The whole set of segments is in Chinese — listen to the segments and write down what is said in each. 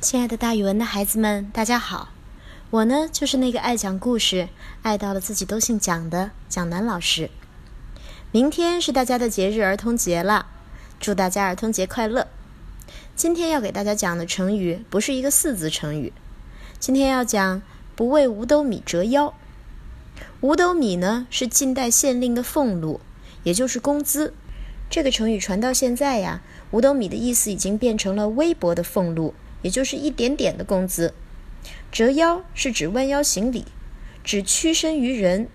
亲爱的，大语文的孩子们，大家好！我呢，就是那个爱讲故事、爱到了自己都姓蒋的蒋楠老师。明天是大家的节日——儿童节了，祝大家儿童节快乐！今天要给大家讲的成语不是一个四字成语，今天要讲“不为五斗米折腰”。五斗米呢，是近代县令的俸禄，也就是工资。这个成语传到现在呀，五斗米的意思已经变成了微薄的俸禄。也就是一点点的工资，折腰是指弯腰行礼，指屈身于人。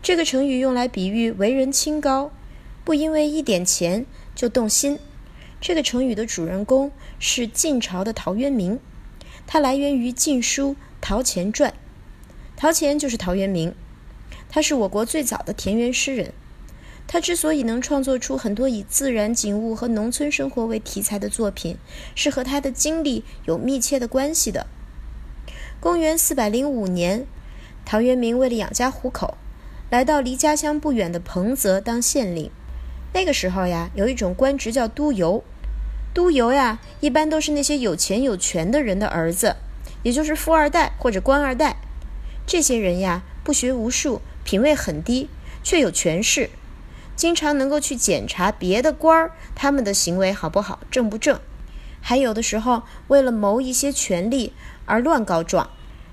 这个成语用来比喻为人清高，不因为一点钱就动心。这个成语的主人公是晋朝的陶渊明，他来源于《晋书·陶潜传》。陶潜就是陶渊明，他是我国最早的田园诗人。他之所以能创作出很多以自然景物和农村生活为题材的作品，是和他的经历有密切的关系的。公元四百零五年，陶渊明为了养家糊口，来到离家乡不远的彭泽当县令。那个时候呀，有一种官职叫督邮，督邮呀，一般都是那些有钱有权的人的儿子，也就是富二代或者官二代。这些人呀，不学无术，品位很低，却有权势。经常能够去检查别的官儿他们的行为好不好、正不正，还有的时候为了谋一些权利而乱告状。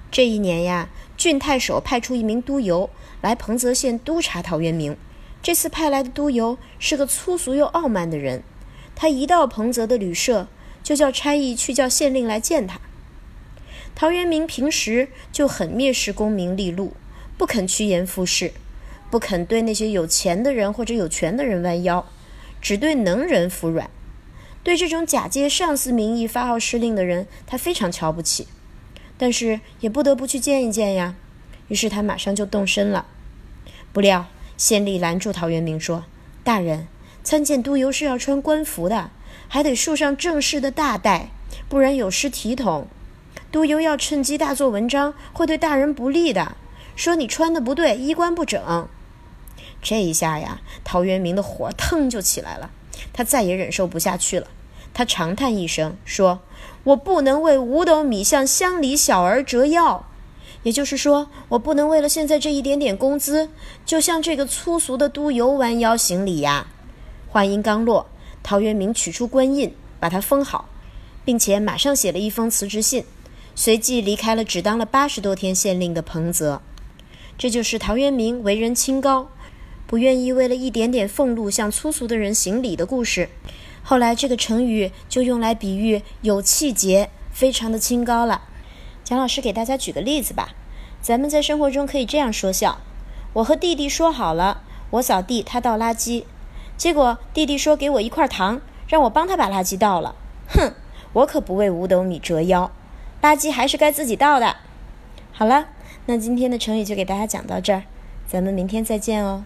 这一年呀，郡太守派出一名督邮来彭泽县督察陶渊明。这次派来的督邮是个粗俗又傲慢的人，他一到彭泽的旅社，就叫差役去叫县令来见他。陶渊明平时就很蔑视功名利禄，不肯趋炎附势。不肯对那些有钱的人或者有权的人弯腰，只对能人服软。对这种假借上司名义发号施令的人，他非常瞧不起。但是也不得不去见一见呀。于是他马上就动身了。不料县吏拦住陶渊明说：“大人，参见督邮是要穿官服的，还得束上正式的大带，不然有失体统。督邮要趁机大做文章，会对大人不利的。说你穿的不对，衣冠不整。”这一下呀，陶渊明的火腾就起来了，他再也忍受不下去了。他长叹一声，说：“我不能为五斗米向乡里小儿折腰，也就是说，我不能为了现在这一点点工资，就向这个粗俗的督邮弯腰行礼呀。”话音刚落，陶渊明取出官印，把它封好，并且马上写了一封辞职信，随即离开了只当了八十多天县令的彭泽。这就是陶渊明为人清高。不愿意为了一点点俸禄向粗俗的人行礼的故事，后来这个成语就用来比喻有气节、非常的清高了。蒋老师给大家举个例子吧，咱们在生活中可以这样说笑：我和弟弟说好了，我扫地，他倒垃圾，结果弟弟说给我一块糖，让我帮他把垃圾倒了。哼，我可不为五斗米折腰，垃圾还是该自己倒的。好了，那今天的成语就给大家讲到这儿，咱们明天再见哦。